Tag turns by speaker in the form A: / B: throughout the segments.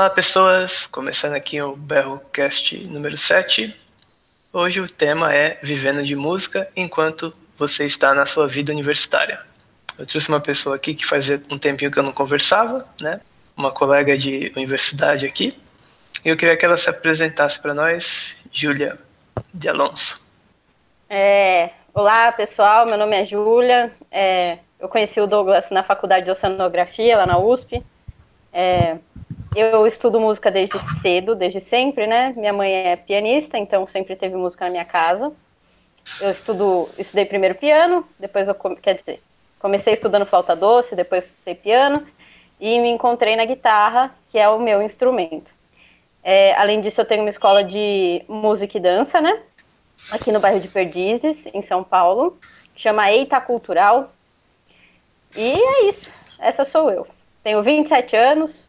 A: Olá, pessoas! Começando aqui o Berrocast número 7. Hoje o tema é Vivendo de Música enquanto você está na sua vida universitária. Eu trouxe uma pessoa aqui que fazia um tempinho que eu não conversava, né? Uma colega de universidade aqui. E eu queria que ela se apresentasse para nós, Júlia de Alonso.
B: É, olá, pessoal. Meu nome é Júlia. É, eu conheci o Douglas na faculdade de Oceanografia, lá na USP. É, eu estudo música desde cedo, desde sempre, né? Minha mãe é pianista, então sempre teve música na minha casa. Eu estudo, estudei primeiro piano, depois eu, quer dizer, comecei estudando flauta doce, depois estudei piano e me encontrei na guitarra, que é o meu instrumento. É, além disso, eu tenho uma escola de música e dança, né? Aqui no bairro de Perdizes, em São Paulo, chama Eita Cultural. E é isso. Essa sou eu. Tenho 27 anos,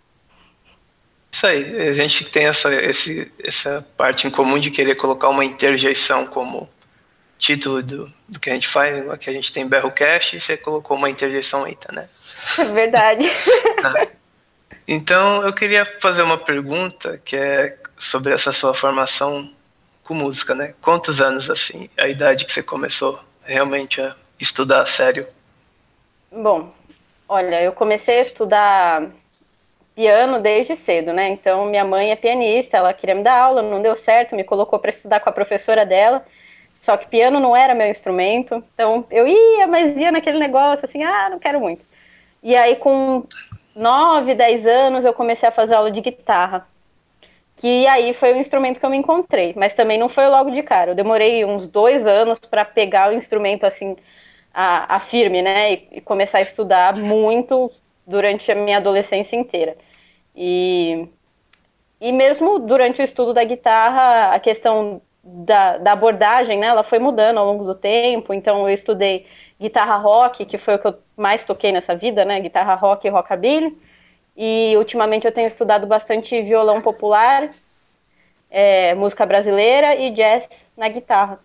A: isso aí, a gente tem essa, esse, essa parte em comum de querer colocar uma interjeição como título do, do que a gente faz, que a gente tem Berrocast, e você colocou uma interjeição eita, né?
B: É verdade.
A: Tá. Então, eu queria fazer uma pergunta que é sobre essa sua formação com música, né? Quantos anos, assim, a idade que você começou realmente a estudar a sério?
B: Bom, olha, eu comecei a estudar piano desde cedo, né? Então, minha mãe é pianista, ela queria me dar aula, não deu certo, me colocou para estudar com a professora dela. Só que piano não era meu instrumento. Então, eu ia, mas ia naquele negócio assim, ah, não quero muito. E aí, com 9, 10 anos, eu comecei a fazer aula de guitarra. Que aí foi o instrumento que eu me encontrei. Mas também não foi logo de cara. Eu demorei uns dois anos para pegar o instrumento assim, a, a firme, né? E, e começar a estudar muito durante a minha adolescência inteira. E, e mesmo durante o estudo da guitarra, a questão da, da abordagem, né, ela foi mudando ao longo do tempo. Então, eu estudei guitarra rock, que foi o que eu mais toquei nessa vida, né, guitarra rock e rockabilly. E ultimamente eu tenho estudado bastante violão popular, é, música brasileira e jazz na guitarra.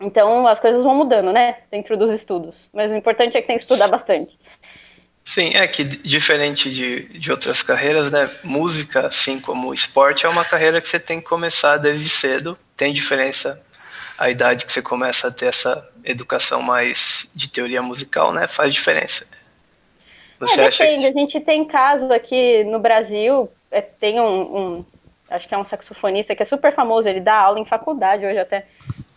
B: Então as coisas vão mudando, né, dentro dos estudos. Mas o importante é que tem que estudar bastante.
A: Sim, é que diferente de, de outras carreiras, né? Música, assim como esporte, é uma carreira que você tem que começar desde cedo. Tem diferença a idade que você começa a ter essa educação mais de teoria musical, né? Faz diferença.
B: Você é, depende. Que... A gente tem casos aqui no Brasil, é, tem um, um, acho que é um saxofonista que é super famoso, ele dá aula em faculdade hoje até,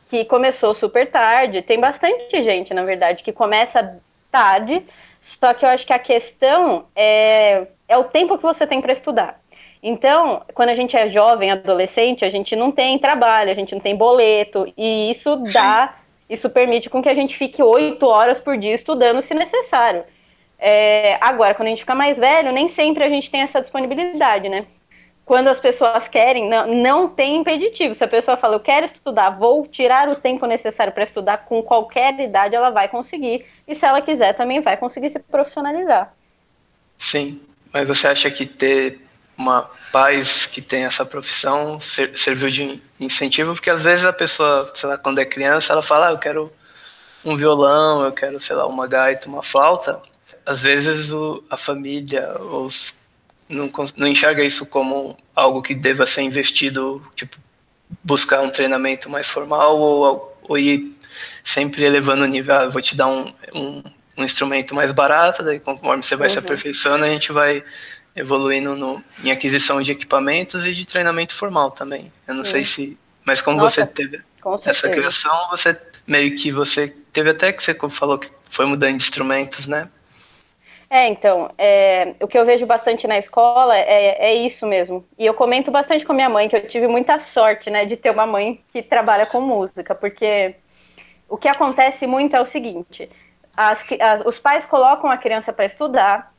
B: que começou super tarde. Tem bastante gente, na verdade, que começa tarde só que eu acho que a questão é, é o tempo que você tem para estudar. Então, quando a gente é jovem, adolescente, a gente não tem trabalho, a gente não tem boleto, e isso dá, isso permite com que a gente fique oito horas por dia estudando se necessário. É, agora, quando a gente fica mais velho, nem sempre a gente tem essa disponibilidade, né? Quando as pessoas querem, não, não tem impeditivo. Se a pessoa fala, eu quero estudar, vou tirar o tempo necessário para estudar com qualquer idade, ela vai conseguir. E se ela quiser, também vai conseguir se profissionalizar.
A: Sim, mas você acha que ter uma paz que tem essa profissão serviu de incentivo? Porque às vezes a pessoa, sei lá, quando é criança, ela fala, ah, eu quero um violão, eu quero, sei lá, uma gaita, uma flauta. Às vezes o, a família, os não, não enxerga isso como algo que deva ser investido, tipo, buscar um treinamento mais formal ou, ou ir sempre elevando o nível. Ah, vou te dar um, um, um, instrumento mais barato, daí conforme você vai uhum. se aperfeiçoando, a gente vai evoluindo no, em aquisição de equipamentos e de treinamento formal também. Eu não sei se. Mas como Nossa, você teve essa criação, você meio que você teve até que você falou que foi mudando de instrumentos, né?
B: É, então, é, o que eu vejo bastante na escola é, é isso mesmo. E eu comento bastante com a minha mãe que eu tive muita sorte, né, de ter uma mãe que trabalha com música, porque o que acontece muito é o seguinte: as, as, os pais colocam a criança para estudar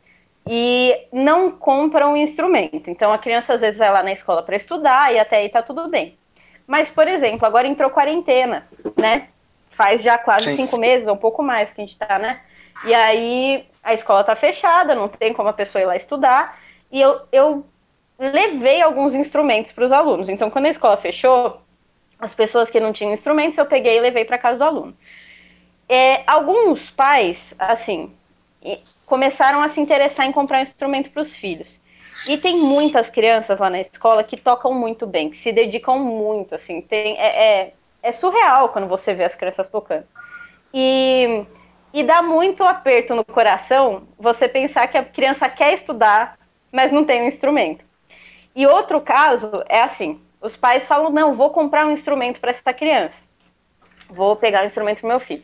B: e não compram o instrumento. Então a criança às vezes vai lá na escola para estudar e até aí tá tudo bem. Mas, por exemplo, agora entrou quarentena, né? Faz já quase Sim. cinco meses, ou um pouco mais que a gente tá, né? E aí a escola está fechada, não tem como a pessoa ir lá estudar. E eu, eu levei alguns instrumentos para os alunos. Então, quando a escola fechou, as pessoas que não tinham instrumentos, eu peguei e levei para casa do aluno. É, alguns pais, assim, começaram a se interessar em comprar um instrumento para os filhos. E tem muitas crianças lá na escola que tocam muito bem, que se dedicam muito, assim, tem, é, é, é surreal quando você vê as crianças tocando. E, e dá muito aperto no coração você pensar que a criança quer estudar, mas não tem um instrumento. E outro caso é assim: os pais falam, não, vou comprar um instrumento para essa criança. Vou pegar um instrumento para meu filho.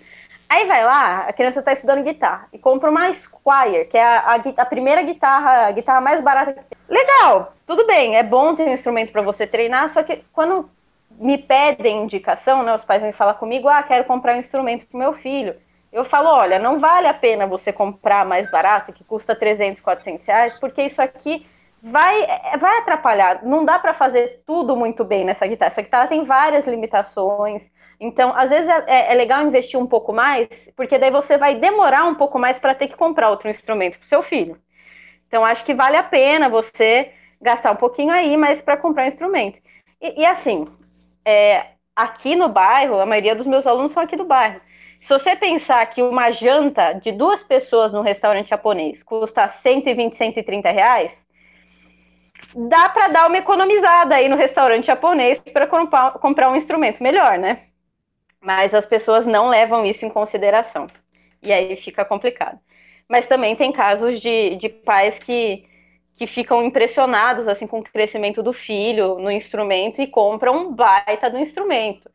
B: Aí vai lá, a criança está estudando guitarra e compra uma Squire, que é a, a, a, primeira guitarra, a guitarra mais barata que tem. Legal, tudo bem, é bom ter um instrumento para você treinar, só que quando me pedem indicação, né, os pais vêm falar comigo, ah, quero comprar um instrumento para meu filho. Eu falo, olha, não vale a pena você comprar mais barato, que custa 300, 400 reais, porque isso aqui vai, vai atrapalhar. Não dá para fazer tudo muito bem nessa guitarra. Essa guitarra tem várias limitações. Então, às vezes é, é, é legal investir um pouco mais, porque daí você vai demorar um pouco mais para ter que comprar outro instrumento para seu filho. Então, acho que vale a pena você gastar um pouquinho aí, mas para comprar um instrumento. E, e assim, é, aqui no bairro, a maioria dos meus alunos são aqui do bairro. Se você pensar que uma janta de duas pessoas num restaurante japonês custa 120, 130 reais, dá para dar uma economizada aí no restaurante japonês para comprar, um instrumento melhor, né? Mas as pessoas não levam isso em consideração. E aí fica complicado. Mas também tem casos de, de pais que, que ficam impressionados assim com o crescimento do filho no instrumento e compram um baita do instrumento.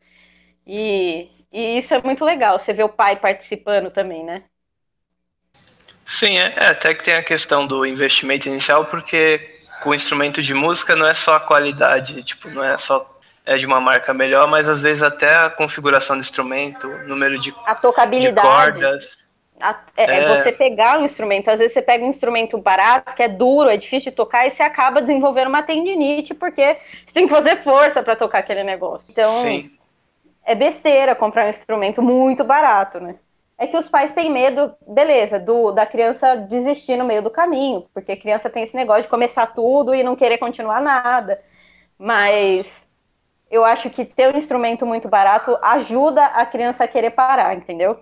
B: E, e isso é muito legal, você vê o pai participando também, né?
A: Sim, é, é até que tem a questão do investimento inicial, porque com o instrumento de música não é só a qualidade, tipo, não é só é de uma marca melhor, mas às vezes até a configuração do instrumento, número de,
B: a tocabilidade. de cordas. A, é, é, é, você pegar um instrumento, às vezes você pega um instrumento barato, que é duro, é difícil de tocar, e você acaba desenvolvendo uma tendinite, porque você tem que fazer força para tocar aquele negócio. Então, Sim. É besteira comprar um instrumento muito barato, né? é que os pais têm medo, beleza, do, da criança desistir no meio do caminho, porque a criança tem esse negócio de começar tudo e não querer continuar nada. Mas eu acho que ter um instrumento muito barato ajuda a criança a querer parar, entendeu?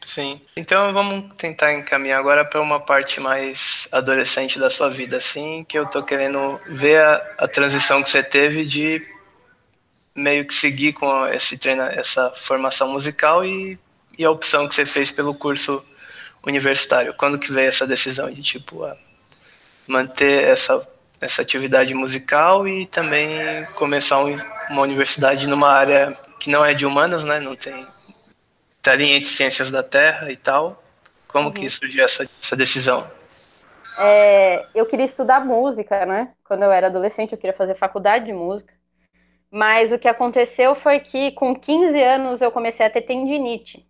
A: Sim. Então vamos tentar encaminhar agora para uma parte mais adolescente da sua vida, assim, que eu tô querendo ver a, a transição que você teve de meio que seguir com esse treino, essa formação musical e e a opção que você fez pelo curso universitário? Quando que veio essa decisão de tipo manter essa essa atividade musical e também começar um, uma universidade numa área que não é de humanas, né? Não tem tá entre ciências da Terra e tal. Como uhum. que surgiu essa, essa decisão?
B: É, eu queria estudar música, né? Quando eu era adolescente, eu queria fazer faculdade de música. Mas o que aconteceu foi que com 15 anos eu comecei a ter tendinite.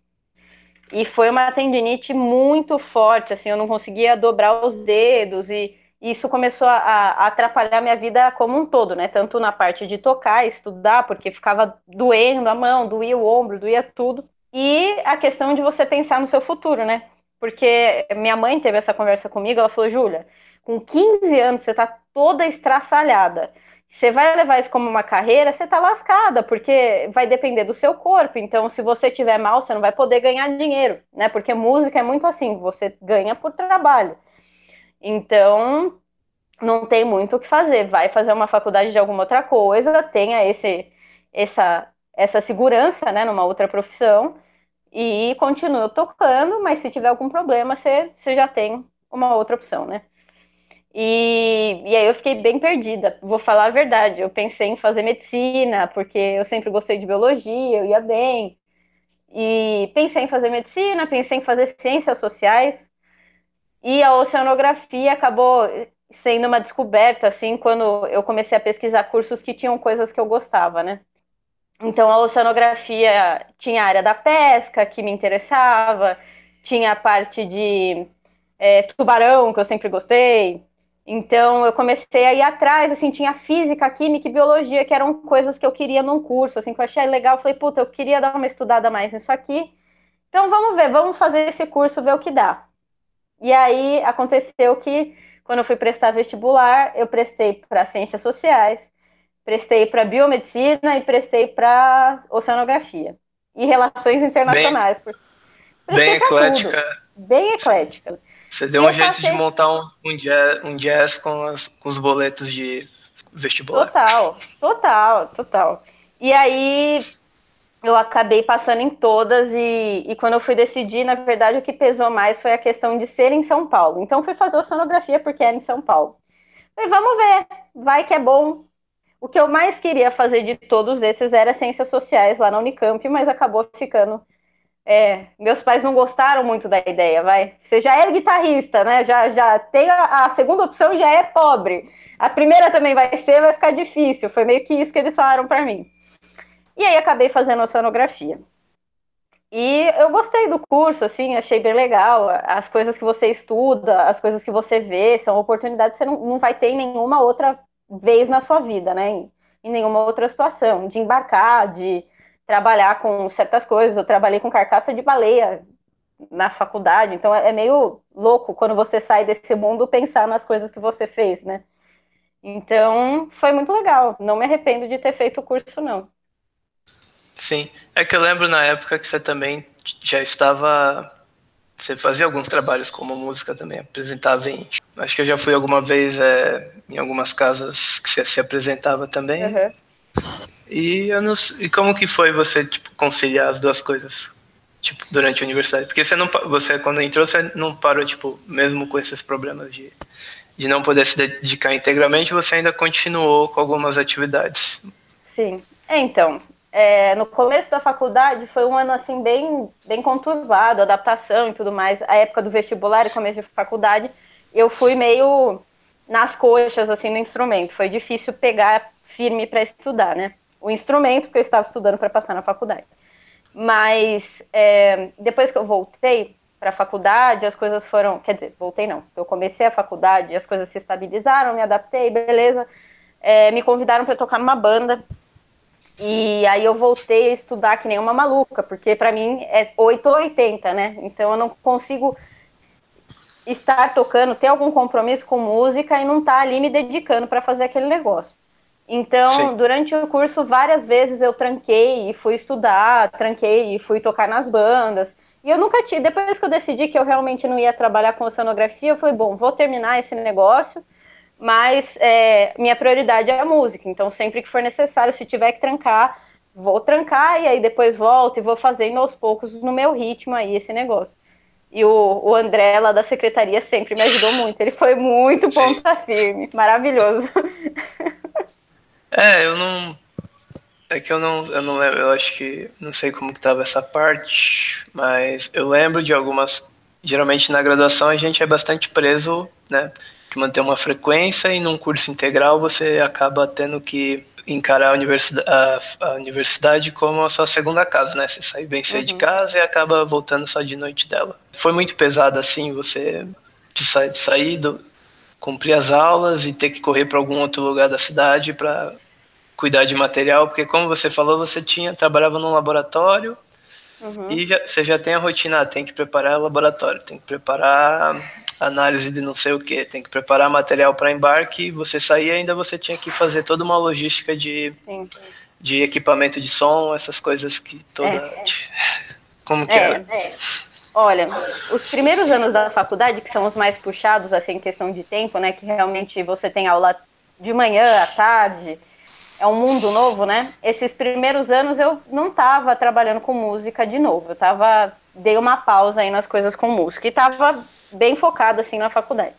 B: E foi uma tendinite muito forte, assim, eu não conseguia dobrar os dedos e isso começou a, a, atrapalhar minha vida como um todo, né? Tanto na parte de tocar, estudar, porque ficava doendo a mão, doía o ombro, doía tudo. E a questão de você pensar no seu futuro, né? Porque minha mãe teve essa conversa comigo, ela falou, Júlia, com 15 anos você tá toda estraçalhada você vai levar isso como uma carreira, você tá lascada, porque vai depender do seu corpo. Então, se você tiver mal, você não vai poder ganhar dinheiro, né? Porque música é muito assim, você ganha por trabalho. Então, não tem muito o que fazer. Vai fazer uma faculdade de alguma outra coisa, tenha esse, essa, essa segurança, né, numa outra profissão e continue tocando, mas se tiver algum problema, você, você já tem uma outra opção, né? E, e aí eu fiquei bem perdida, vou falar a verdade. Eu pensei em fazer medicina, porque eu sempre gostei de biologia, eu ia bem. E pensei em fazer medicina, pensei em fazer ciências sociais. E a oceanografia acabou sendo uma descoberta, assim, quando eu comecei a pesquisar cursos que tinham coisas que eu gostava, né? Então, a oceanografia tinha a área da pesca, que me interessava, tinha a parte de é, tubarão, que eu sempre gostei, então eu comecei a ir atrás, assim, tinha física, química e biologia, que eram coisas que eu queria num curso, assim, que eu achei legal. Eu falei, puta, eu queria dar uma estudada mais nisso aqui. Então vamos ver, vamos fazer esse curso, ver o que dá. E aí aconteceu que quando eu fui prestar vestibular, eu prestei para ciências sociais, prestei para biomedicina e prestei para oceanografia e relações internacionais.
A: Bem, bem eclética.
B: Tudo. Bem eclética.
A: Você deu um jeito passei... de montar um, um, jazz, um jazz com, as, com os boletos de vestibular.
B: Total, total, total. E aí eu acabei passando em todas e, e quando eu fui decidir, na verdade, o que pesou mais foi a questão de ser em São Paulo. Então fui fazer sonografia porque era em São Paulo. Falei, vamos ver, vai que é bom. O que eu mais queria fazer de todos esses era ciências sociais lá na Unicamp, mas acabou ficando. É, meus pais não gostaram muito da ideia, vai. Você já é guitarrista, né? Já, já tem a, a segunda opção já é pobre. A primeira também vai ser, vai ficar difícil. Foi meio que isso que eles falaram para mim. E aí acabei fazendo oceanografia. E eu gostei do curso, assim, achei bem legal. As coisas que você estuda, as coisas que você vê, são oportunidades que você não, não vai ter em nenhuma outra vez na sua vida, né? Em, em nenhuma outra situação. De embarcar, de trabalhar com certas coisas. Eu trabalhei com carcaça de baleia na faculdade, então é, é meio louco quando você sai desse mundo pensar nas coisas que você fez, né? Então, foi muito legal. Não me arrependo de ter feito o curso, não.
A: Sim, é que eu lembro na época que você também já estava. Você fazia alguns trabalhos como música também, apresentava em. Acho que eu já fui alguma vez é, em algumas casas que você se apresentava também. Uhum. E, eu não, e como que foi você tipo, conciliar as duas coisas? Tipo, durante a universidade? Porque você não você quando entrou, você não parou, tipo, mesmo com esses problemas de, de não poder se dedicar integralmente, você ainda continuou com algumas atividades.
B: Sim. É, então, é, no começo da faculdade foi um ano assim bem, bem conturbado, adaptação e tudo mais. A época do vestibular e começo de faculdade, eu fui meio nas coxas assim no instrumento. Foi difícil pegar firme para estudar, né? O instrumento porque eu estava estudando para passar na faculdade. Mas é, depois que eu voltei para a faculdade, as coisas foram, quer dizer, voltei não. Eu comecei a faculdade, as coisas se estabilizaram, me adaptei, beleza. É, me convidaram para tocar numa banda e aí eu voltei a estudar que nem uma maluca, porque para mim é 8 ou 80, né? Então eu não consigo estar tocando, ter algum compromisso com música e não estar tá ali me dedicando para fazer aquele negócio. Então, Sim. durante o curso, várias vezes eu tranquei e fui estudar, tranquei e fui tocar nas bandas. E eu nunca tive, depois que eu decidi que eu realmente não ia trabalhar com oceanografia, eu falei, bom, vou terminar esse negócio mas é, minha prioridade é a música. Então, sempre que for necessário, se tiver que trancar, vou trancar e aí depois volto e vou fazendo aos poucos no meu ritmo aí esse negócio. E o, o André lá da secretaria sempre me ajudou muito. Ele foi muito ponta firme, maravilhoso.
A: É, eu não. É que eu não, eu não lembro, eu acho que não sei como que tava essa parte, mas eu lembro de algumas. Geralmente na graduação a gente é bastante preso, né? que manter uma frequência e num curso integral você acaba tendo que encarar a universidade, a, a universidade como a sua segunda casa, né? Você sai bem cedo uhum. de casa e acaba voltando só de noite dela. Foi muito pesado assim, você de sair, de sair do, cumprir as aulas e ter que correr para algum outro lugar da cidade para cuidar de material, porque como você falou, você tinha trabalhava num laboratório uhum. e já, você já tem a rotina, ah, tem que preparar o laboratório, tem que preparar análise de não sei o que, tem que preparar material para embarque, você saía ainda você tinha que fazer toda uma logística de, de equipamento de som, essas coisas que toda. É, é. Como que é, era? É.
B: Olha, os primeiros anos da faculdade, que são os mais puxados, assim, em questão de tempo, né? Que realmente você tem aula de manhã, à tarde, é um mundo novo, né? Esses primeiros anos eu não estava trabalhando com música de novo. Eu tava, dei uma pausa aí nas coisas com música e estava bem focada assim na faculdade.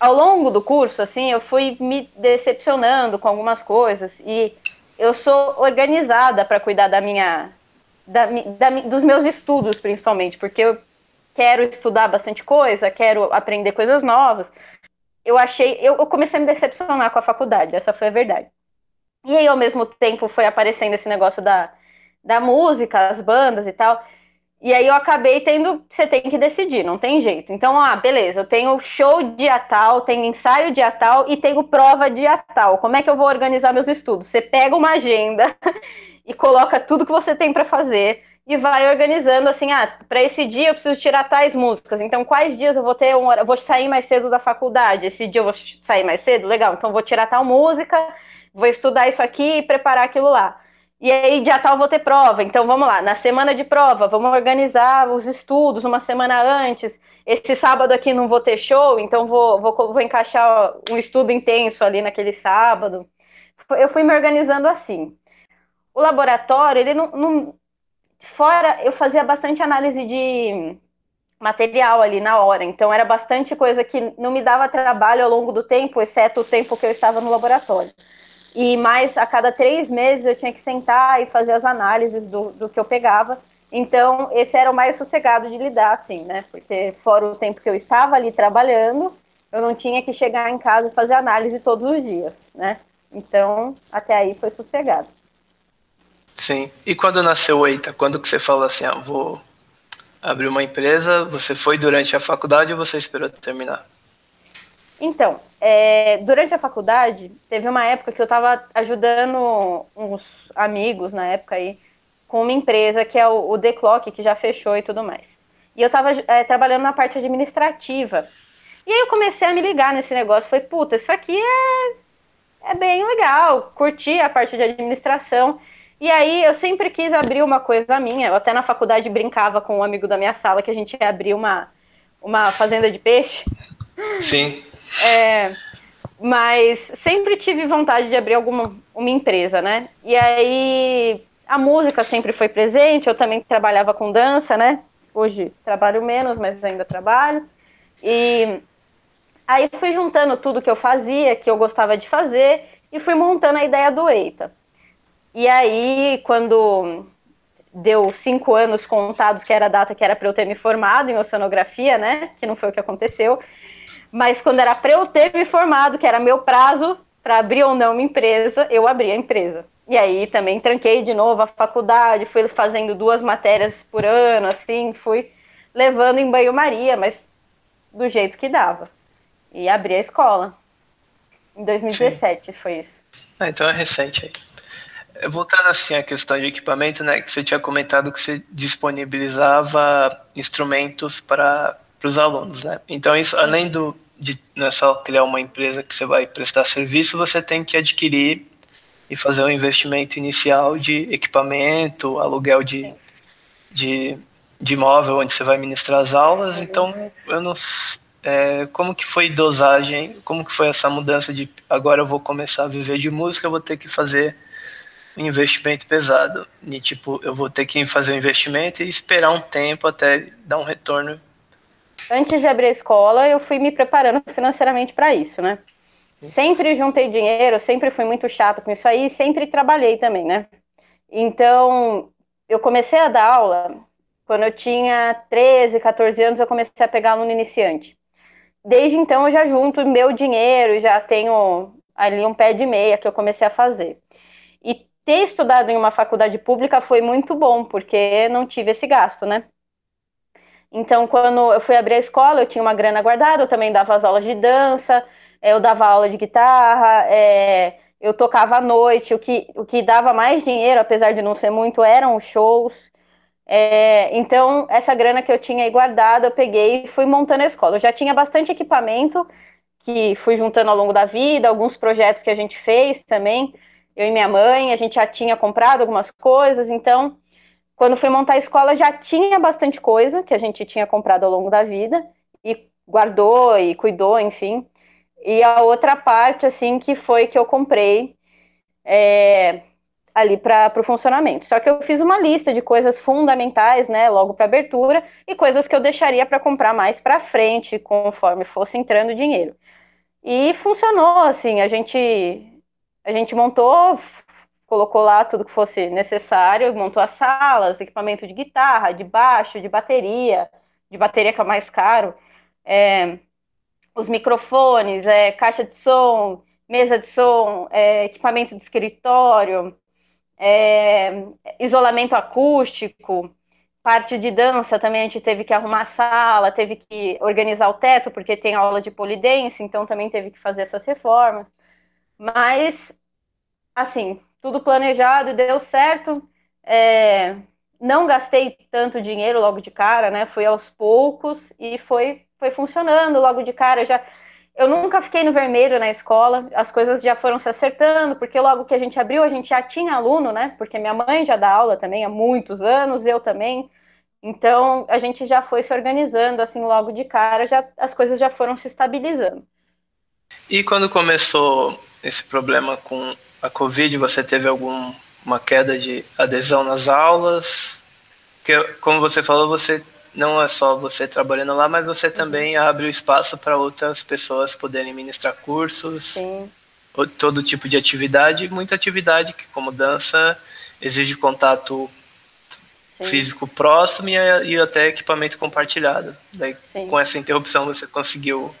B: Ao longo do curso, assim, eu fui me decepcionando com algumas coisas e eu sou organizada para cuidar da minha, da, da, dos meus estudos, principalmente, porque eu quero estudar bastante coisa, quero aprender coisas novas. Eu achei, eu, eu comecei a me decepcionar com a faculdade, essa foi a verdade. E aí, ao mesmo tempo, foi aparecendo esse negócio da, da música, as bandas e tal. E aí eu acabei tendo, você tem que decidir, não tem jeito. Então, ah, beleza, eu tenho show dia tal, tenho ensaio dia tal e tenho prova dia tal. Como é que eu vou organizar meus estudos? Você pega uma agenda e coloca tudo que você tem para fazer e vai organizando assim, ah, para esse dia eu preciso tirar tais músicas. Então, quais dias eu vou ter uma hora, vou sair mais cedo da faculdade? Esse dia eu vou sair mais cedo? Legal. Então, vou tirar tal música, vou estudar isso aqui e preparar aquilo lá. e aí dia tal vou ter prova. Então vamos lá, na semana de prova, vamos organizar os estudos uma semana antes. Esse sábado aqui não vou ter show, então vou, vou, vou encaixar um estudo intenso ali naquele sábado. Eu fui me organizando assim. O laboratório, ele não, não fora, eu fazia bastante análise de material ali na hora, então era bastante coisa que não me dava trabalho ao longo do tempo, exceto o tempo que eu estava no laboratório. E mais a cada três meses eu tinha que sentar e fazer as análises do, do que eu pegava. Então, esse era o mais sossegado de lidar, assim, né? Porque fora o tempo que eu estava ali trabalhando, eu não tinha que chegar em casa e fazer análise todos os dias, né? Então, até aí foi sossegado.
A: Sim. E quando nasceu o EITA? Quando que você falou assim, ah, vou abrir uma empresa? Você foi durante a faculdade ou você esperou terminar?
B: Então, é, durante a faculdade, teve uma época que eu estava ajudando uns amigos na época aí com uma empresa que é o, o The Clock, que já fechou e tudo mais. E eu estava é, trabalhando na parte administrativa. E aí eu comecei a me ligar nesse negócio. Falei, puta, isso aqui é, é bem legal. Curti a parte de administração. E aí eu sempre quis abrir uma coisa minha. Eu até na faculdade brincava com um amigo da minha sala que a gente ia abrir uma, uma fazenda de peixe.
A: Sim.
B: É, mas sempre tive vontade de abrir alguma uma empresa, né? E aí a música sempre foi presente, eu também trabalhava com dança, né? Hoje trabalho menos, mas ainda trabalho. E aí fui juntando tudo que eu fazia, que eu gostava de fazer, e fui montando a ideia do EITA. E aí, quando deu cinco anos contados, que era a data que era para eu ter me formado em oceanografia, né? Que não foi o que aconteceu. Mas quando era para eu ter me formado, que era meu prazo para abrir ou não uma empresa, eu abri a empresa. E aí também tranquei de novo a faculdade, fui fazendo duas matérias por ano, assim, fui levando em banho-maria, mas do jeito que dava. E abri a escola. Em 2017 Sim. foi isso.
A: Ah, então é recente aí. Voltando assim à questão de equipamento, né, que você tinha comentado que você disponibilizava instrumentos para os alunos, né? Então isso, além do de não é só criar uma empresa que você vai prestar serviço, você tem que adquirir e fazer um investimento inicial de equipamento, aluguel de, de, de imóvel onde você vai ministrar as aulas. Então, eu não é, como que foi dosagem, como que foi essa mudança de agora eu vou começar a viver de música, eu vou ter que fazer um investimento pesado. E tipo, eu vou ter que fazer um investimento e esperar um tempo até dar um retorno
B: antes de abrir a escola, eu fui me preparando financeiramente para isso, né? Sempre juntei dinheiro, sempre fui muito chata com isso aí, sempre trabalhei também, né? Então, eu comecei a dar aula quando eu tinha 13, 14 anos, eu comecei a pegar aluno iniciante. Desde então, eu já junto meu dinheiro, já tenho ali um pé de meia que eu comecei a fazer. E ter estudado em uma faculdade pública foi muito bom, porque não tive esse gasto, né? Então, quando eu fui abrir a escola, eu tinha uma grana guardada, eu também dava as aulas de dança, eh, eu dava aula de guitarra, é, eu tocava à noite, o que, o que dava mais dinheiro, apesar de não ser muito, eram os shows. É, então, essa grana que eu tinha aí guardada, eu peguei e fui montando a escola. Eu já tinha bastante equipamento que fui juntando ao longo da vida, alguns projetos que a gente fez também, eu e minha mãe, a gente já tinha comprado algumas coisas, então quando fui montar a escola, já tinha bastante coisa que a gente tinha comprado ao longo da vida e guardou e cuidou, enfim. E a outra parte, assim, que foi que eu comprei é, ali para o funcionamento. Só que eu fiz uma lista de coisas fundamentais, né, logo para abertura, e coisas que eu deixaria para comprar mais para frente, conforme fosse entrando dinheiro. E funcionou, assim, a gente a gente montou, colocou lá tudo que fosse necessário, montou as salas, equipamento de guitarra, de baixo, de bateria, de bateria que é o mais caro, é, os microfones, é, caixa de som, mesa de som, é, equipamento de escritório, é, isolamento acústico, parte de dança também a gente teve que arrumar a sala, teve que organizar o teto, porque tem aula de polidense, então também teve que fazer essas reformas. Mas, assim, tudo planejado e deu certo. É, não gastei tanto dinheiro logo de cara, né? Fui aos poucos e foi, foi funcionando logo de cara. Já, eu nunca fiquei no vermelho na escola, as coisas já foram se acertando, porque logo que a gente abriu, a gente já tinha aluno, né? Porque minha mãe já dá aula também há muitos anos, eu também. Então, a gente já foi se organizando, assim, logo de cara, já, as coisas já foram se estabilizando.
A: E quando começou esse problema com a Covid, você teve alguma queda de adesão nas aulas? Porque, como você falou, você não é só você trabalhando lá, mas você também uhum. abre o espaço para outras pessoas poderem ministrar cursos, Sim. todo tipo de atividade, muita atividade que, como dança, exige contato Sim. físico próximo e, e, até equipamento compartilhado. Daí, com essa interrupção, você conseguiu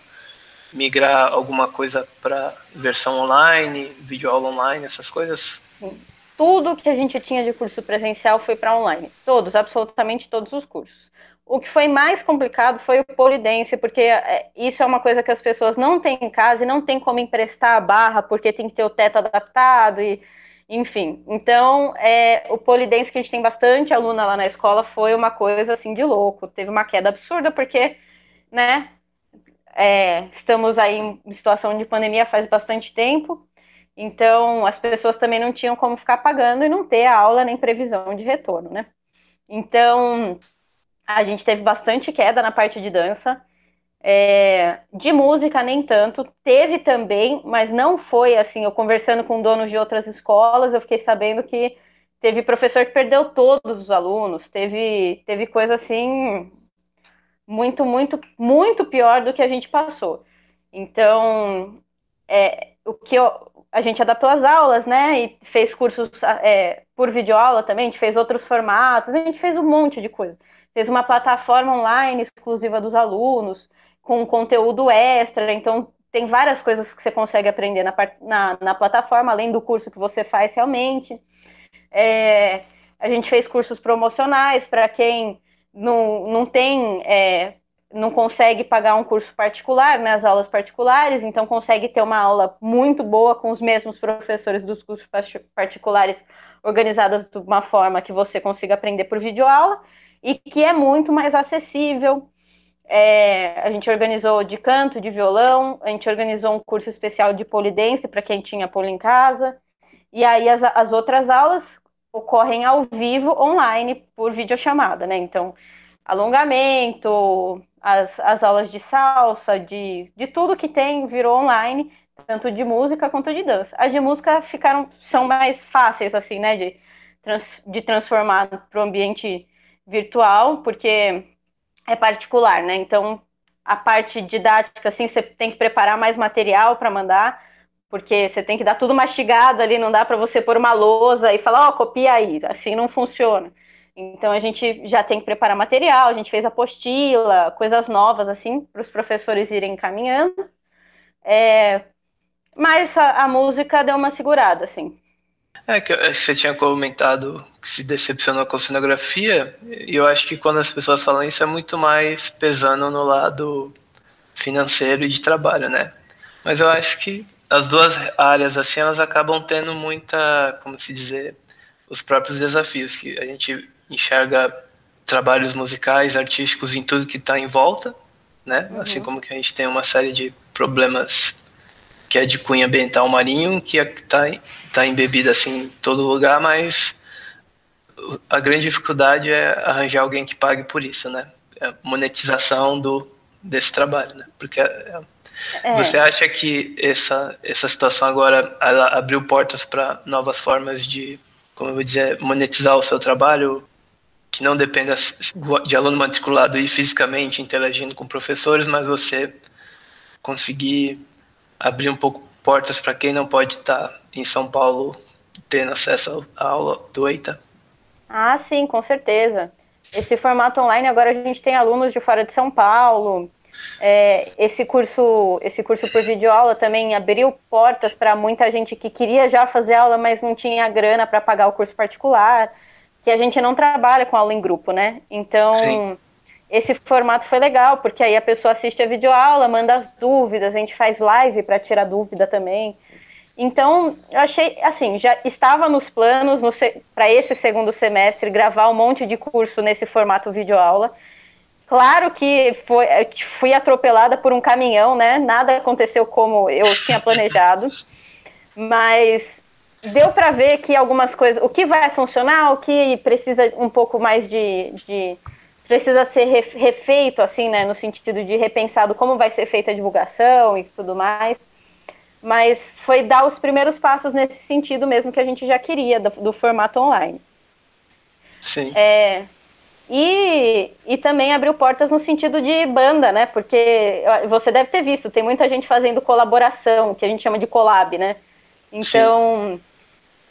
A: migrar alguma coisa para versão online, videoaula online, essas coisas?
B: Sim. Tudo que a gente tinha de curso presencial foi para online. Todos, absolutamente todos os cursos. O que foi mais complicado foi o polidense, porque é, isso é uma coisa que as pessoas não têm em casa e não tem como emprestar a barra, porque tem que ter o teto adaptado e enfim. Então, é, o polidense que a gente tem bastante aluna lá na escola foi uma coisa assim de louco. Teve uma queda absurda porque, né, é, estamos aí em situação de pandemia faz bastante tempo. Então, as pessoas também não tinham como ficar pagando e não ter a aula nem previsão de retorno, né? Então, a gente teve bastante queda na parte de dança. É, de música, nem tanto. Teve também, mas não foi assim. Eu conversando com donos de outras escolas, eu fiquei sabendo que teve professor que perdeu todos os alunos. Teve, teve coisa assim muito, muito, muito pior do que a gente passou. Então, é, o que eu, a gente adaptou as aulas, né? E fez cursos é, por videoaula também, a gente fez outros formatos, a gente fez um monte de coisa fez uma plataforma online exclusiva dos alunos, com conteúdo extra, então tem várias coisas que você consegue aprender na, na, na plataforma, além do curso que você faz realmente. É, a gente fez cursos promocionais para quem não, não tem, é, não consegue pagar um curso particular, né, as aulas particulares, então consegue ter uma aula muito boa com os mesmos professores dos cursos particulares organizadas de uma forma que você consiga aprender por videoaula e que é muito mais acessível. É, a gente organizou de canto, de violão, a gente organizou um curso especial de polidense para quem tinha polo em casa. E aí as, as outras aulas ocorrem ao vivo, online, por videochamada, né? Então, alongamento, as, as aulas de salsa, de, de tudo que tem virou online, tanto de música quanto de dança. As de música ficaram, são mais fáceis, assim, né? De, trans, de transformar para o ambiente virtual, porque é particular, né? Então, a parte didática, assim, você tem que preparar mais material para mandar, porque você tem que dar tudo mastigado ali, não dá para você pôr uma lousa e falar, ó, oh, copia aí, assim não funciona. Então, a gente já tem que preparar material, a gente fez apostila, coisas novas, assim, para os professores irem encaminhando. É, mas a, a música deu uma segurada, assim.
A: É que você tinha comentado que se decepcionou com a cenografia, e eu acho que quando as pessoas falam isso é muito mais pesando no lado financeiro e de trabalho, né? Mas eu acho que as duas áreas assim elas acabam tendo muita, como se dizer, os próprios desafios que a gente enxerga trabalhos musicais, artísticos em tudo que está em volta, né? Uhum. Assim como que a gente tem uma série de problemas que é de cunho ambiental marinho, que está é, tá embebida assim em todo lugar, mas a grande dificuldade é arranjar alguém que pague por isso, né? É monetização do, desse trabalho, né? Porque é, é. você acha que essa, essa situação agora ela abriu portas para novas formas de, como eu vou dizer, monetizar o seu trabalho, que não dependa de aluno matriculado e fisicamente interagindo com professores, mas você conseguir abrir um pouco portas para quem não pode estar em São Paulo tendo acesso à aula do EITA?
B: Ah, sim, com certeza. Esse formato online agora a gente tem alunos de fora de São Paulo. É, esse curso, esse curso por videoaula também abriu portas para muita gente que queria já fazer aula, mas não tinha grana para pagar o curso particular. Que a gente não trabalha com aula em grupo, né? Então sim esse formato foi legal, porque aí a pessoa assiste a videoaula, manda as dúvidas, a gente faz live para tirar dúvida também. Então, eu achei, assim, já estava nos planos no, para esse segundo semestre gravar um monte de curso nesse formato videoaula. Claro que foi, fui atropelada por um caminhão, né? Nada aconteceu como eu tinha planejado, mas deu para ver que algumas coisas, o que vai funcionar, o que precisa um pouco mais de, de precisa ser refeito, assim, né? No sentido de repensado como vai ser feita a divulgação e tudo mais. Mas foi dar os primeiros passos nesse sentido mesmo que a gente já queria do, do formato online.
A: Sim.
B: É, e, e também abriu portas no sentido de banda, né? Porque você deve ter visto, tem muita gente fazendo colaboração, que a gente chama de collab, né? Então, Sim.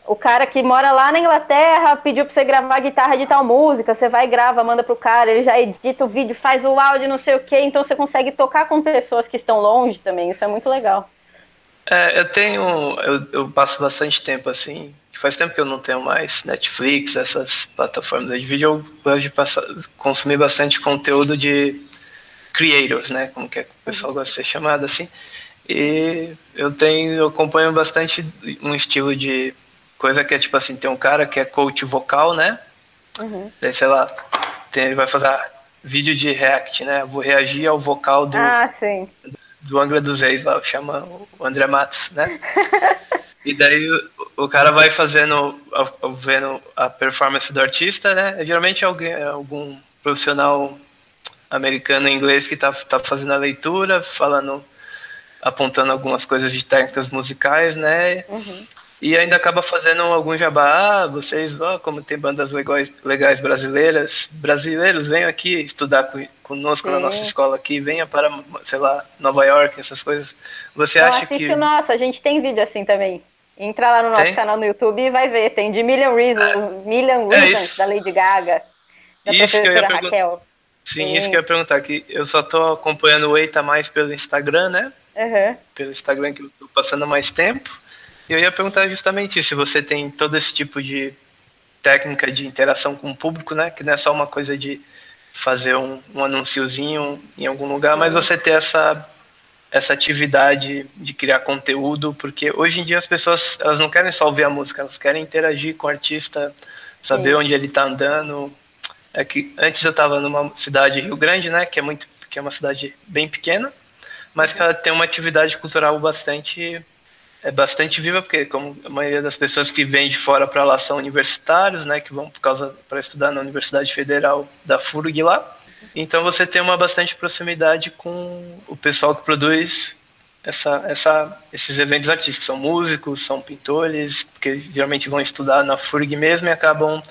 B: o cara que mora lá na Inglaterra pediu para você gravar guitarra de tal música, você vai e grava, manda pro cara, ele já edita o vídeo, faz o áudio, não sei o quê, então você consegue tocar com pessoas que estão longe também, isso é muito legal.
A: É, eu tenho. Eu, eu passo bastante tempo assim que faz tempo que eu não tenho mais Netflix, essas plataformas de vídeo, eu gosto de passar, consumir bastante conteúdo de creators, né, como que é, o pessoal gosta de ser chamado assim. E eu tenho, eu acompanho bastante um estilo de coisa que é tipo assim, tem um cara que é coach vocal, né? Uhum. Daí, sei lá, tem, ele vai fazer vídeo de react, né? Vou reagir ao vocal do,
B: ah,
A: do Angra dos Reis lá, chama o André Matos, né? E daí o, o cara vai fazendo, vendo a performance do artista, né? Geralmente é alguém, é algum profissional americano em inglês que tá, tá fazendo a leitura, falando, apontando algumas coisas de técnicas musicais, né? Uhum. E ainda acaba fazendo algum jabá, ah, vocês, ó, como tem bandas legais, legais brasileiras, brasileiros, venham aqui estudar com, conosco na nossa escola aqui, venha para, sei lá, Nova York, essas coisas. Você
B: então,
A: acha que...
B: Nossa, a gente tem vídeo assim também. Entra lá no nosso tem? canal no YouTube e vai ver. Tem de Million Reasons, é. Million é Reasons, da Lady Gaga, da isso professora Raquel.
A: Sim, Sim, isso que eu ia perguntar, que eu só tô acompanhando o Eita mais pelo Instagram, né?
B: Uhum.
A: Pelo Instagram que eu tô passando mais tempo. E eu ia perguntar justamente se você tem todo esse tipo de técnica de interação com o público, né? Que não é só uma coisa de fazer um, um anunciozinho em algum lugar, uhum. mas você ter essa essa atividade de criar conteúdo, porque hoje em dia as pessoas elas não querem só ouvir a música, elas querem interagir com o artista, saber Sim. onde ele está andando. É que antes eu estava numa cidade Rio Grande, né, que é muito que é uma cidade bem pequena, mas que ela tem uma atividade cultural bastante é bastante viva, porque como a maioria das pessoas que vêm de fora para lá são universitários, né, que vão por causa para estudar na Universidade Federal da FURG lá. Então você tem uma bastante proximidade com o pessoal que produz essa, essa, esses eventos artísticos. São músicos, são pintores, que geralmente vão estudar na FURG mesmo e acabam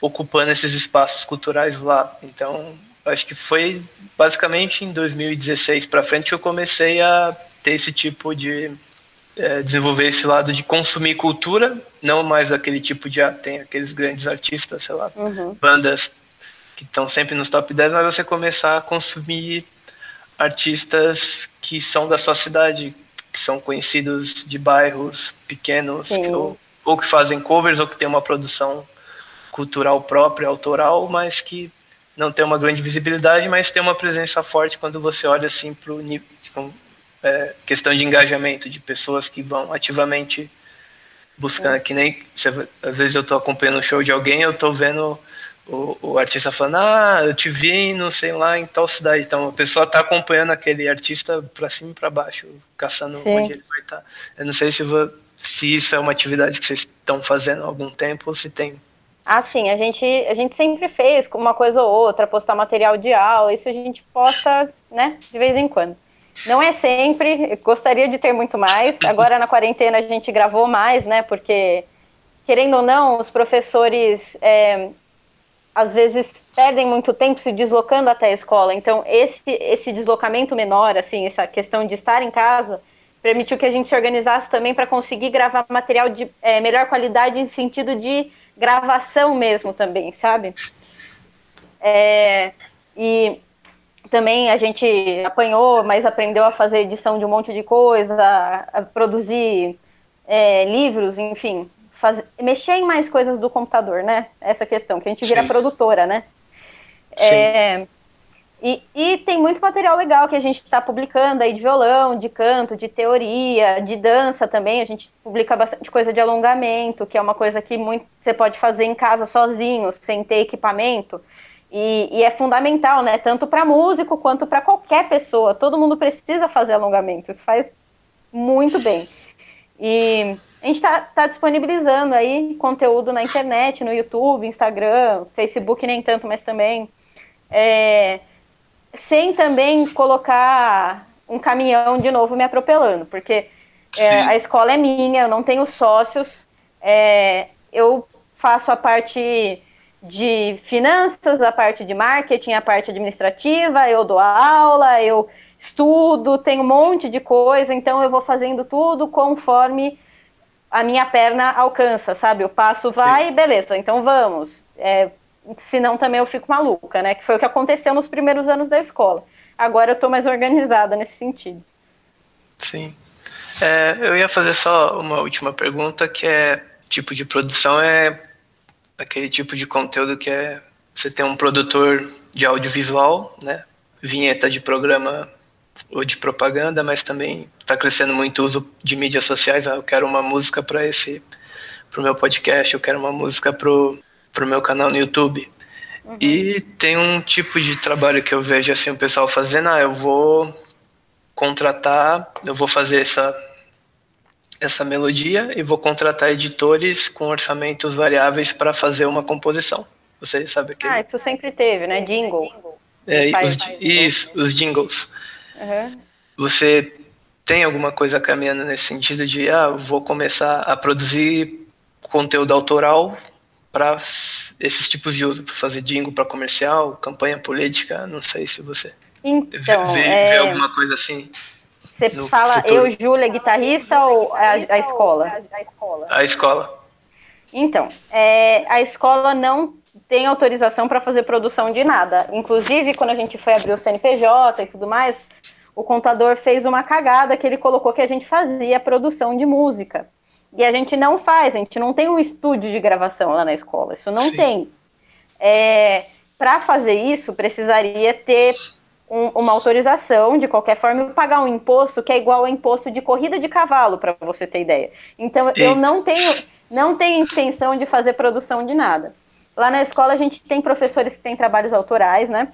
A: ocupando esses espaços culturais lá. Então, acho que foi basicamente em 2016 para frente que eu comecei a ter esse tipo de é, desenvolver esse lado de consumir cultura, não mais aquele tipo de ah, tem aqueles grandes artistas, sei lá, uhum. bandas que estão sempre nos top 10, mas você começar a consumir artistas que são da sua cidade, que são conhecidos de bairros pequenos, que, ou, ou, que fazem covers, ou que tem uma produção cultural própria, autoral, mas que não tem uma grande visibilidade, mas tem uma presença forte quando você olha assim para o tipo, é, questão de engajamento, de pessoas que vão ativamente buscando, é. que nem às vezes eu estou acompanhando um show de alguém, eu estou vendo o, o artista falando, ah, eu te vi, não sei lá, em tal cidade. Então a pessoa tá acompanhando aquele artista para cima e para baixo, caçando Sim. onde ele vai estar. Tá. Eu não sei se, vou, se isso é uma atividade que vocês estão fazendo há algum tempo ou se tem.
B: Ah, sim, a gente, a gente sempre fez uma coisa ou outra, postar material de aula, isso a gente posta, né, de vez em quando. Não é sempre, gostaria de ter muito mais. Agora na quarentena a gente gravou mais, né, porque, querendo ou não, os professores é, às vezes perdem muito tempo se deslocando até a escola. Então, esse, esse deslocamento menor, assim, essa questão de estar em casa, permitiu que a gente se organizasse também para conseguir gravar material de é, melhor qualidade em sentido de gravação mesmo também, sabe? É, e também a gente apanhou, mas aprendeu a fazer edição de um monte de coisa, a, produzir é, livros, enfim fazer, mexer em mais coisas do computador, né? Essa questão, que a gente vira Sim. produtora, né? É, e, e, tem muito material legal que a gente está publicando aí de violão, de canto, de teoria, de dança também. A gente publica bastante coisa de alongamento, que é uma coisa que muito, você pode fazer em casa sozinho, sem ter equipamento. E, e é fundamental, né? Tanto para músico quanto para qualquer pessoa. Todo mundo precisa fazer alongamento. Isso faz muito bem. E a gente está tá disponibilizando aí conteúdo na internet, no YouTube, Instagram, Facebook nem tanto, mas também. É, sem também colocar um caminhão de novo me atropelando, porque é, a escola é minha, eu não tenho sócios, é, eu faço a parte de finanças, a parte de marketing, a parte administrativa, eu dou aula, eu estudo, tenho um monte de coisa, então eu vou fazendo tudo conforme a minha perna alcança, sabe? O passo vai, Sim. beleza, então vamos. É, senão também eu fico maluca, né? Que foi o que aconteceu nos primeiros anos da escola. Agora eu estou mais organizada nesse sentido.
A: Sim. É, eu ia fazer só uma última pergunta, que é tipo de produção é aquele tipo de conteúdo que é você tem um produtor de audiovisual, né? Vinheta de programa ou de propaganda, mas também está crescendo muito o uso de mídias sociais. Ah, eu quero uma música para esse, para o meu podcast, eu quero uma música para o meu canal no YouTube. Uhum. E tem um tipo de trabalho que eu vejo assim o pessoal fazendo, ah, eu vou contratar, eu vou fazer essa essa melodia e vou contratar editores com orçamentos variáveis para fazer uma composição. Você sabe
B: que Ah, isso sempre teve, né? Jingle.
A: É, os, isso, os jingles. Uhum. Você tem alguma coisa caminhando nesse sentido de, ah, vou começar a produzir conteúdo autoral para esses tipos de uso, para fazer jingle para comercial, campanha política, não sei se você
B: então,
A: vê, é... vê alguma coisa assim.
B: Você fala futuro. eu, Júlia, guitarrista ou a, a, escola?
A: A escola.
B: Então, é, a escola não tem autorização para fazer produção de nada. Inclusive, quando a gente foi abrir o CNPJ e tudo mais, o contador fez uma cagada que ele colocou que a gente fazia produção de música. E a gente não faz, a gente não tem um estúdio de gravação lá na escola. Isso não Sim. tem. É, para fazer isso, precisaria ter um, uma autorização, de qualquer forma, pagar um imposto que é igual ao imposto de corrida de cavalo, para você ter ideia. Então, eu não tenho, não tenho intenção de fazer produção de nada. Lá na escola, a gente tem professores que têm trabalhos autorais, né?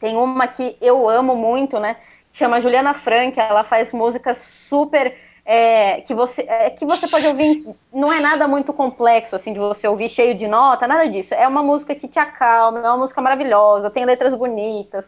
B: Tem uma que eu amo muito, né? Chama Juliana Frank, ela faz músicas super é, que você é, que você pode ouvir não é nada muito complexo assim de você ouvir cheio de nota nada disso é uma música que te acalma é uma música maravilhosa tem letras bonitas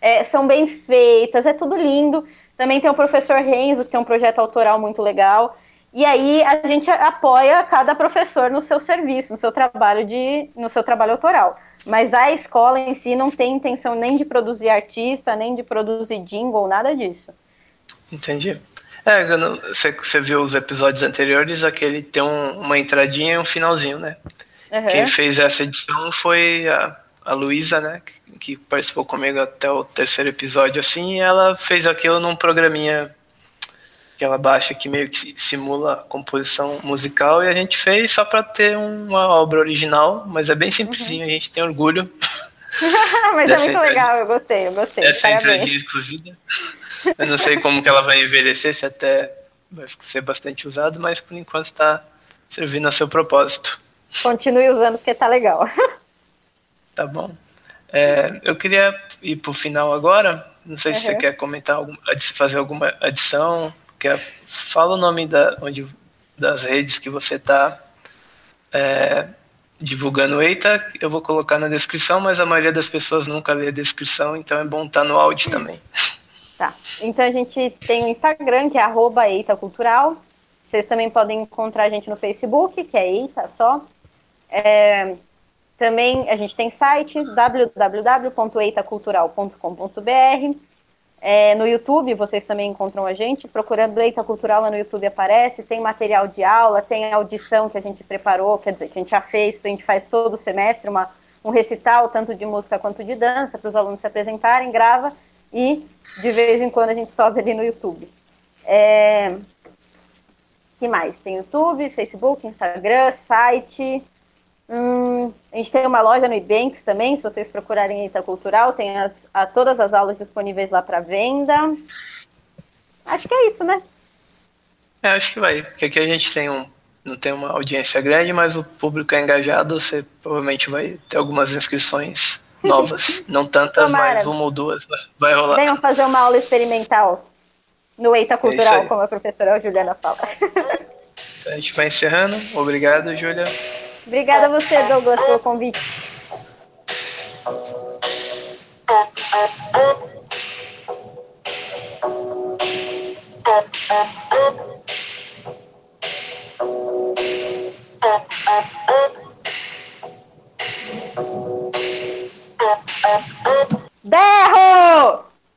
B: é, são bem feitas, é tudo lindo. Também tem o professor Renzo, que tem um projeto autoral muito legal. E aí a gente apoia cada professor no seu serviço, no seu trabalho de, no seu trabalho autoral. Mas a escola em si não tem intenção nem de produzir artista, nem de produzir jingle, nada disso.
A: Entendi. É, você, você viu os episódios anteriores, aquele tem um, uma entradinha e um finalzinho, né? Uhum. Quem fez essa edição foi a, a Luísa, né? que participou comigo até o terceiro episódio, assim, e ela fez aquilo num programinha que ela baixa que meio que simula composição musical e a gente fez só para ter uma obra original, mas é bem simplesinho, uhum. a gente tem orgulho.
B: mas é muito legal, eu gostei, eu gostei.
A: Essa entradinha exclusiva. Eu não sei como que ela vai envelhecer, se até vai ser bastante usado, mas por enquanto está servindo a seu propósito.
B: Continue usando porque tá legal.
A: Tá bom. É, eu queria ir para o final agora. Não sei uhum. se você quer comentar, fazer alguma adição. Quer, fala o nome da, onde, das redes que você está é, divulgando o EITA. Eu vou colocar na descrição, mas a maioria das pessoas nunca lê a descrição, então é bom estar tá no áudio também.
B: Tá. Então a gente tem o Instagram, que é arroba Eita Cultural. Vocês também podem encontrar a gente no Facebook, que é Eita só. É, também a gente tem site www.eitacultural.com.br. É, no YouTube vocês também encontram a gente. Procurando Eita Cultural lá no YouTube aparece. Tem material de aula, tem audição que a gente preparou, que a gente já fez, a gente faz todo semestre uma, um recital, tanto de música quanto de dança, para os alunos se apresentarem, grava e de vez em quando a gente sobe ali no YouTube. É, que mais? Tem YouTube, Facebook, Instagram, site. Hum, a gente tem uma loja no Ibanks também, se vocês procurarem Ita Cultural, tem as, a, todas as aulas disponíveis lá para venda. Acho que é isso, né?
A: É, acho que vai, porque aqui a gente tem um, não tem uma audiência grande, mas o público é engajado, você provavelmente vai ter algumas inscrições novas. Não tantas,
B: Tomara.
A: mas uma ou duas vai rolar.
B: Venham fazer uma aula experimental no Eita Cultural, como a professora Juliana fala.
A: A gente vai encerrando. Obrigado, Júlia.
B: Obrigada a você, Douglas, pelo convite.
C: Berro!